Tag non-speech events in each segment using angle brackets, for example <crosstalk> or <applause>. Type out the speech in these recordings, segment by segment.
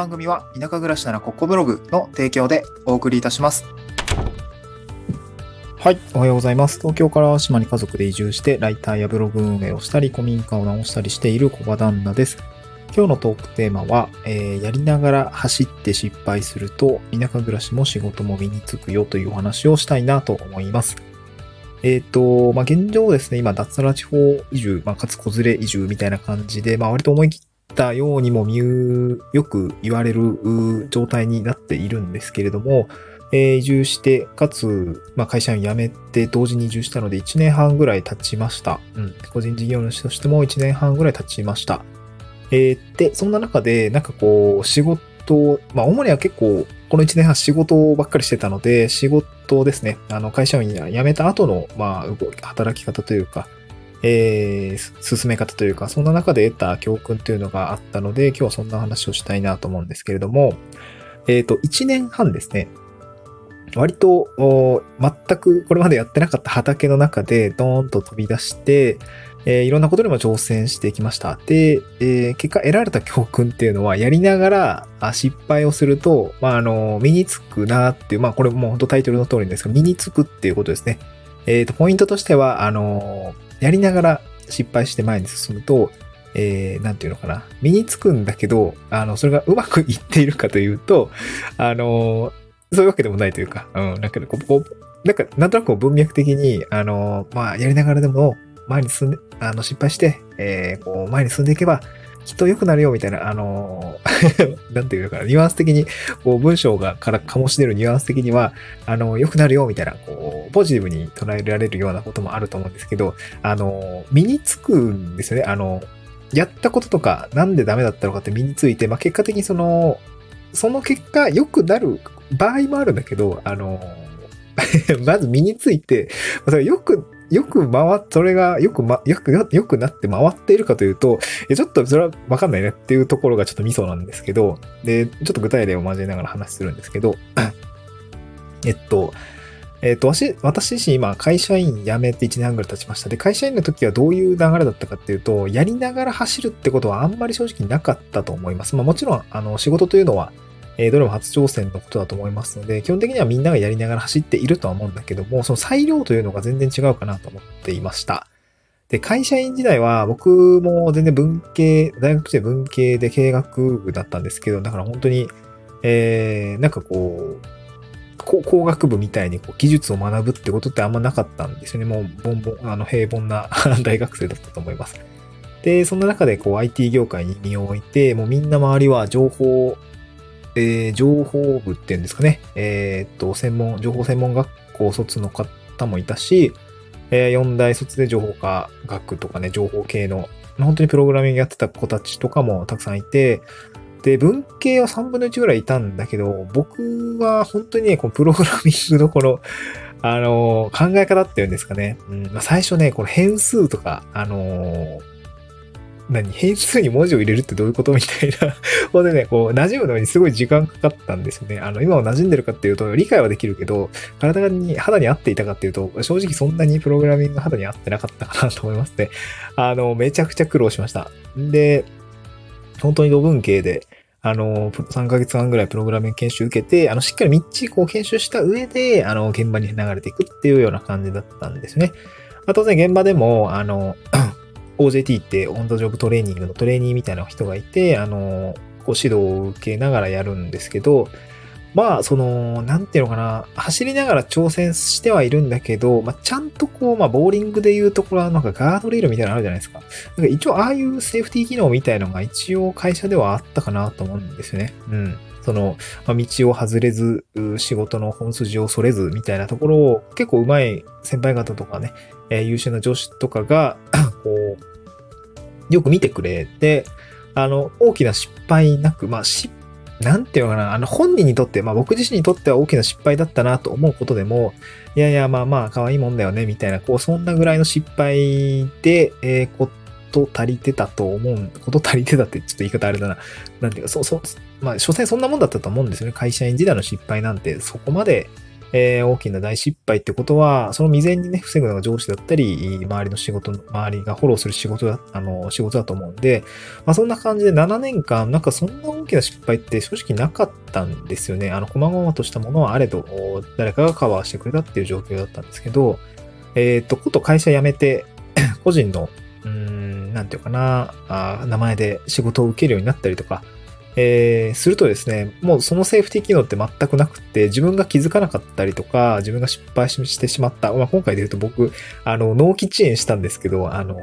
番組は田舎暮らしならここブログの提供でお送りいたします。はい。おはようございます。東京から島に家族で移住して、ライターやブログ運営をしたり、古民家を直したりしている小場旦那です。今日のトークテーマは、えーやりながら走って失敗すると、田舎暮らしも仕事も身につくよというお話をしたいなと思います。えっ、と、まあ、現状ですね、今、脱サラ地方移住、まあ、かつ子連れ移住みたいな感じで、まあ、割と思い切ったようにも見う、よく言われる状態になっているんですけれども、えー移住して、かつ、まあ、会社員辞めて同時に移住したので1年半ぐらい経ちました。うん。個人事業主としても1年半ぐらい経ちました。えーで、そんな中で、なんかこう、仕事、まあ、主には結構、この1年半仕事ばっかりしてたので、仕事ですね、あの、会社員辞めた後の、まあ、働き方というか、えー進め方というか、そんな中で得た教訓というのがあったので、今日はそんな話をしたいなと思うんですけれども、えっ、と、1年半ですね、割と、全くこれまでやってなかった畑の中でドーンと飛び出して、えーいろんなことにも挑戦してきました。で、えー結果得られた教訓っていうのは、やりながら失敗をすると、まあ、あの、身につくなっていう、まあ、これもう本当タイトルの通りですが、身につくっていうことですね。えっ、と、ポイントとしては、あの、やりながら失敗して前に進むと、えー、なんていうのかな。身につくんだけど、あの、それがうまくいっているかというと、あの、そういうわけでもないというか、うん、なんかこう、こなんか、なんとなく文脈的に、あの、まあ、やりながらでも、前に進んで、あの、失敗して、えー、こう、前に進んでいけば、きっと良くなるよ、みたいな、あの、<laughs> なんていうのかな、ニュアンス的に、こう、文章がから醸し出るニュアンス的には、あの、良くなるよ、みたいな、こう、ポジティブに捉えられるようなこともあると思うんですけど、あの、身につくんですよね。あの、やったこととか、なんでダメだったのかって身について、まあ、結果的にその、その結果、良くなる場合もあるんだけど、あの、<laughs> まず身について、それよく、よく回っ、それがよくま、よく、よくなって回っているかというと、ちょっとそれはわかんないねっていうところがちょっとミソなんですけど、で、ちょっと具体例を交えながら話するんですけど、<coughs> えっと、えっと、私、私自身今会社員辞めて1年ぐらい経ちました。で、会社員の時はどういう流れだったかっていうと、やりながら走るってことはあんまり正直なかったと思います。まあもちろん、あの、仕事というのは、えどれも初挑戦のことだと思いますので、基本的にはみんながやりながら走っているとは思うんだけども、その裁量というのが全然違うかなと思っていました。で、会社員時代は僕も全然文系、大学時代文系で経営学部だったんですけど、だから本当に、えー、なんかこう、工学部みたいにこう技術を学ぶってことってあんまなかったんですよね。もう、ボンボン、あの、平凡な <laughs> 大学生だったと思います。で、そんな中でこう IT 業界に身を置いて、もうみんな周りは情報、え情報部っていうんですかね。えーっと、専門、情報専門学校卒の方もいたし、えー、4大卒で情報科学とかね、情報系の、本当にプログラミングやってた子たちとかもたくさんいて、で、文系は3分の1ぐらいいたんだけど、僕は本当にね、このプログラミングのこの、あのー考え方っていうんですかね。うんまあ、最初ね、この変数とか、あのー何変数に文字を入れるってどういうことみたいな。<laughs> ほんでね、こう、馴染むのにすごい時間かかったんですよね。あの、今は馴染んでるかっていうと、理解はできるけど、体に、肌に合っていたかっていうと、正直そんなにプログラミング肌に合ってなかったかなと思いますね。あの、めちゃくちゃ苦労しました。で、本当に土文系で、あの、3ヶ月間ぐらいプログラミング研修受けて、あの、しっかりみっちりこう研修した上で、あの、現場に流れていくっていうような感じだったんですね。まあ、当然現場でも、あの、OJT ってオンザジョブトレーニングのトレーニーみたいな人がいて、あの、こう指導を受けながらやるんですけど、まあ、その、なんていうのかな、走りながら挑戦してはいるんだけど、まあ、ちゃんとこう、まあ、ボーリングでいうところはなんかガードレールみたいなのあるじゃないですか。なんか一応、ああいうセーフティー機能みたいのが一応会社ではあったかなと思うんですよね。うん。その、まあ、道を外れず、仕事の本筋をそれずみたいなところを結構上手い先輩方とかね、えー優秀な上司とかが、<coughs> こう、よく見てくれて、あの、大きな失敗なく、まあ、失なんていうのかな、あの、本人にとって、まあ僕自身にとっては大きな失敗だったなと思うことでも、いやいや、まあまあ、可愛いもんだよね、みたいな、こう、そんなぐらいの失敗で、えー、こと足りてたと思う、こと足りてたってちょっと言い方あれだな。なんていうか、そう、そう、まあ、所詮そんなもんだったと思うんですよね。会社員時代の失敗なんて、そこまで、えー、大きな大失敗ってことは、その未然にね、防ぐのが上司だったり、周りの仕事、周りがフォローする仕事だ、あの、仕事だと思うんで、まあそんな感じで7年間、なんかそんな大きな失敗って正直なかったんですよね。あの、細々としたものはあれど、誰かがカバーしてくれたっていう状況だったんですけど、えっ、ー、と、こと会社辞めて、<coughs> 個人の、うん、なんていうかなあ、名前で仕事を受けるようになったりとか、えー、するとですね、もうそのセーフティー機能って全くなくて、自分が気づかなかったりとか、自分が失敗してしまった。まあ、今回で言うと僕、あの、納期遅延したんですけど、あの、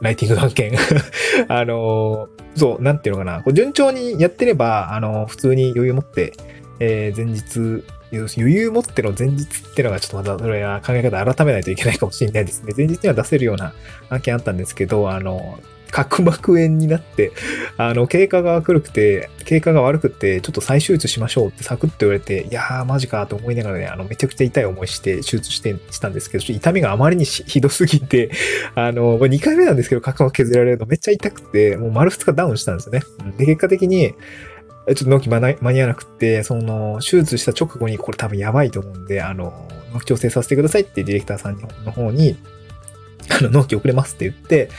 ライティングの案件。<laughs> あの、そう、なんていうのかな。こう順調にやってれば、あの、普通に余裕持って、えー、前日、余裕持っての前日っていうのがちょっとまたそれは考え方改めないといけないかもしれないですね。前日には出せるような案件あったんですけど、あの、角膜炎になって、あの、経過が悪くて、経過が悪くて、ちょっと再手術しましょうってサクッと言われて、いやー、マジかと思いながらね、あの、めちゃくちゃ痛い思いして手術して、したんですけど、痛みがあまりにひどすぎて、あの、2回目なんですけど、角膜削られるのめっちゃ痛くて、もう丸2日ダウンしたんですよね。で、結果的に、ちょっと納期間に合わなくて、その、手術した直後にこれ多分やばいと思うんで、あの、納期調整させてくださいってディレクターさんの方に、あの、納期遅れますって言って、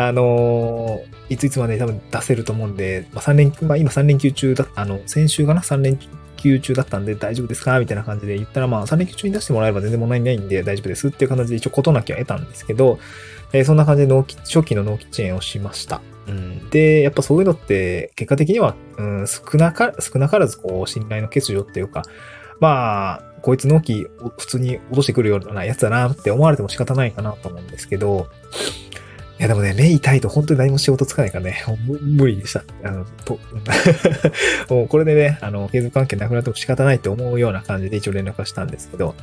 あのー、いついつまで多分出せると思うんで、まあ、3連、まあ、今3連休中だ、あの、先週かな ?3 連休中だったんで大丈夫ですか？みたいな感じで言ったら、まあ、3連休中に出してもらえば全然問題ないんで大丈夫ですっていう形で一応事なきゃ得たんですけど、えー、そんな感じで納期、初期の納期遅延をしました。うん、で、やっぱそういうのって、結果的には、うん、少なか、少なからず、こう、信頼の欠如っていうか、まあ、こいつ納期普通に落としてくるようなやつだなって思われても仕方ないかなと思うんですけど、いやでもね、目痛いと本当に何も仕事つかないからね、<laughs> 無理でした。あの、と、<laughs> もうこれでね、あの、継続関係なくなっても仕方ないって思うような感じで一応連絡はしたんですけど、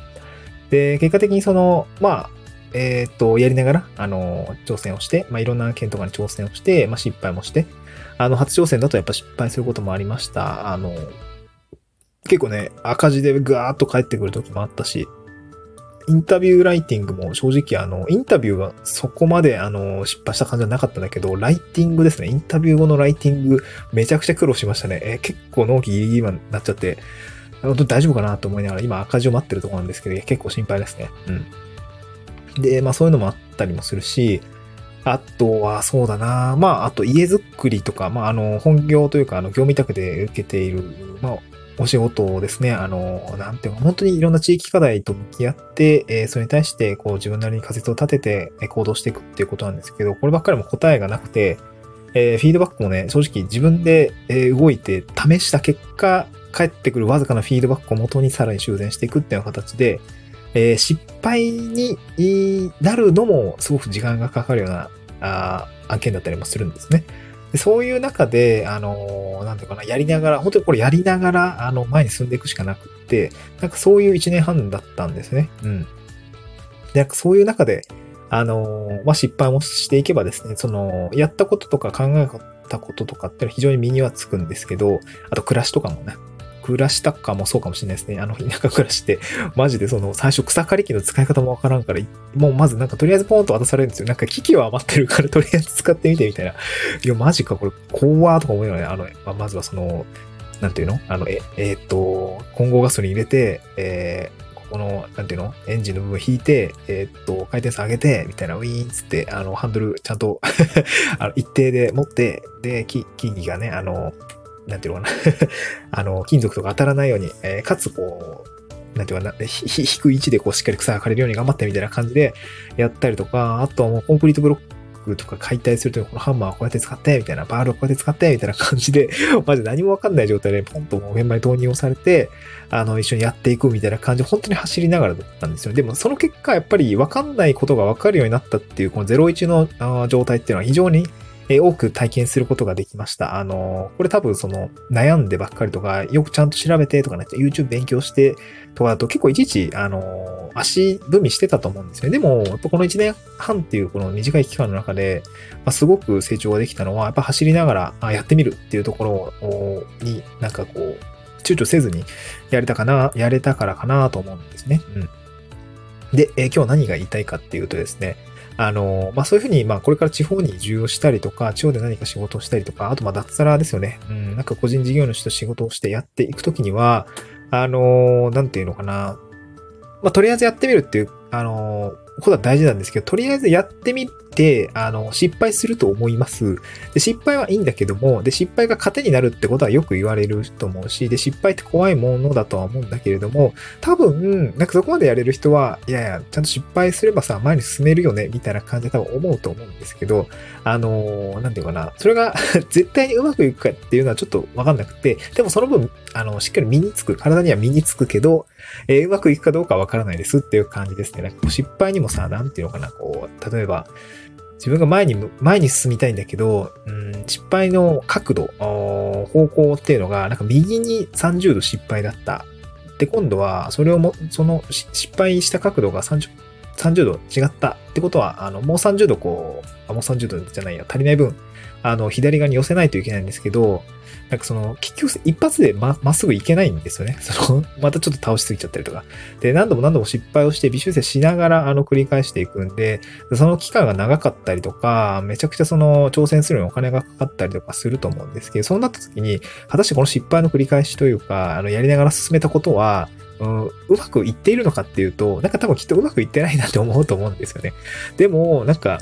で、結果的にその、まあ、えっ、と、やりながら、あの、挑戦をして、まあ、いろんな件とかに挑戦をして、まあ、失敗もして、あの、初挑戦だとやっぱ失敗することもありました。あの、結構ね、赤字でガーッと帰ってくる時もあったし、インタビューライティングも正直あの、インタビューがそこまであの、失敗した感じはなかったんだけど、ライティングですね。インタビュー後のライティング、めちゃくちゃ苦労しましたね。えー、結構納期ギリギリになっちゃって、大丈夫かなと思いながら、今赤字を待ってるとこなんですけど、結構心配ですね。うん。で、まあそういうのもあったりもするし、あとは、そうだな。まあ、あと家づくりとか、まあ、あの、本業というか、あの、業務委託で受けている、まあ、お仕事をですね、あの、なんていうか、本当にいろんな地域課題と向き合って、えー、それに対して、こう、自分なりに仮説を立てて、え行動していくっていうことなんですけど、こればっかりも答えがなくて、えー、フィードバックもね、正直自分で、え動いて試した結果、返ってくるわずかなフィードバックを元にさらに修繕していくっていうような形で、えー、失敗になるのもすごく時間がかかるようなあ案件だったりもするんですね。でそういう中で、あの、なんていうかな、やりながら、本当にこれやりながら、あの、前に進んでいくしかなくって、なんかそういう1年半だったんですね。うん。で、そういう中で、あの、まあ、失敗もしていけばですね、その、やったこととか考えたこととかっていうのは非常に身にはつくんですけど、あと暮らしとかもね、暮らしたかもそうかもしれないですね。あの、田舎暮らして、マジでその、最初草刈り機の使い方もわからんから、もうまずなんかとりあえずポンと渡されるんですよ。なんか機器は余ってるからとりあえず使ってみてみたいな。いや、マジか、これ、怖ーとか思いながらね、あの、ま、まずはその、なんていうの？あの、え、えー、っと、混合ガソリン入れて、えー、この、なんていうの？エンジンの部分引いて、えー、っと、回転数上げて、みたいな、ウィーンつって、あの、ハンドルちゃんと <laughs> あの、一定で持って、で、木々がね、あの、なんていうのかな <laughs> あの、金属とか当たらないように、えー、かつこう、なんていうかな、低い位置でこうしっかり草が枯れるように頑張ってみたいな感じでやったりとか、あとはもうコンクリートブロックとか解体するときこのハンマーをこうやって使って、みたいな、バールをこうやって使って、みたいな感じで、<laughs> マジ何もわかんない状態でポンともう現場に投入をされて、あの、一緒にやっていくみたいな感じで、本当に走りながらだったんですよ。でもその結果、やっぱりわかんないことがわかるようになったっていう、この01の状態っていうのは非常にえ多く体験することができました。あの、これ多分その悩んでばっかりとか、よくちゃんと調べてとかね、YouTube 勉強してとかだと結構いちいち、あの、足踏みしてたと思うんですよね。でも、やっぱこの1年半っていうこの短い期間の中で、まあ、すごく成長ができたのは、やっぱ走りながらあやってみるっていうところになんかこう、躊躇せずにやれたかな、やれたからかなと思うんですね。うん。で、えー、今日何が言いたいかっていうとですね、あの、まあ、そういうふうに、まあ、これから地方に移住をしたりとか、地方で何か仕事をしたりとか、あと、ま、脱サラですよね。うん、なんか個人事業主と仕事をしてやっていくときには、あの、なんていうのかな。まあ、とりあえずやってみるっていう、あのことは大事なんですけど、とりあえずやってみて、あの、失敗すると思います。で、失敗はいいんだけども、で、失敗が糧になるってことはよく言われると思うし、で、失敗って怖いものだとは思うんだけれども、多分、なんかそこまでやれる人は、いやいや、ちゃんと失敗すればさ、前に進めるよね、みたいな感じで多分思うと思うんですけど、あのー、なんていうかな、それが <laughs> 絶対にうまくいくかっていうのはちょっとわかんなくて、でもその分、あの、しっかり身につく、体には身につくけど、えー、うまくいくかどうかわからないですっていう感じですね。なんか失敗にもさ、なんていうのかな、こう、例えば、自分が前に、前に進みたいんだけど、うん、失敗の角度、方向っていうのが、なんか右に30度失敗だった。で、今度は、それをも、その失敗した角度が30、30度違ったってことは、あの、もう30度こう、あ、もう30度じゃないや、足りない分、あの、左側に寄せないといけないんですけど、なんかその、結局一発でま、まっすぐ行けないんですよね。<laughs> その、またちょっと倒しすぎちゃったりとか。で、何度も何度も失敗をして微修正しながら、あの、繰り返していくんで、その期間が長かったりとか、めちゃくちゃその、挑戦するのにお金がかかったりとかすると思うんですけど、そうなった時に、果たしてこの失敗の繰り返しというか、あの、やりながら進めたことは、う、まくいっているのかっていうと、なんか多分きっとうまくいってないなって思うと思うんですよね。でも、なんか、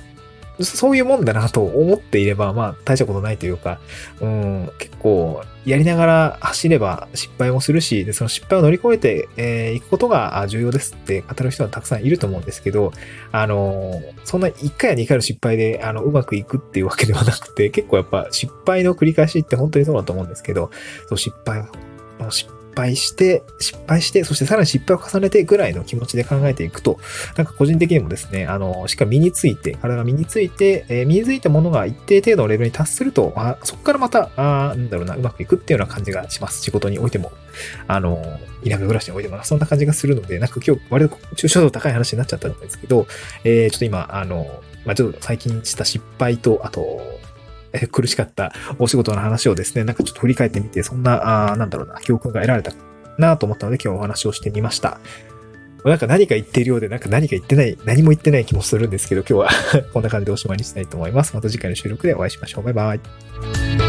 そういうもんだなと思っていれば、まあ、大したことないというか、うん、結構、やりながら走れば失敗もするし、で、その失敗を乗り越えてい、えー、くことが重要ですって語る人はたくさんいると思うんですけど、あの、そんな1回や2回の失敗で、あの、うまくいくっていうわけではなくて、結構やっぱ失敗の繰り返しって本当にそうだと思うんですけど、そう失敗、失敗して、失敗して、そしてさらに失敗を重ねてぐらいの気持ちで考えていくと、なんか個人的にもですね、あの、しっかり身について、体が身について、えー、身についたものが一定程度のレベルに達すると、あそこからまた、あなんだろうな、うまくいくっていうような感じがします。仕事においても、あの、田舎暮らしにおいても、そんな感じがするので、なんか今日、割と抽象度高い話になっちゃったんですけど、えー、ちょっと今、あの、まあ、ちょっと最近した失敗と、あと、苦しかったお仕事の話をですね、なんかちょっと振り返ってみて、そんな、あなんだろうな、教訓が得られたなと思ったので今日お話をしてみました。なんか何か言っているようで、なんか何か言ってない、何も言ってない気もするんですけど、今日は <laughs> こんな感じでおしまいにしたいと思います。また次回の収録でお会いしましょう。バイバイ。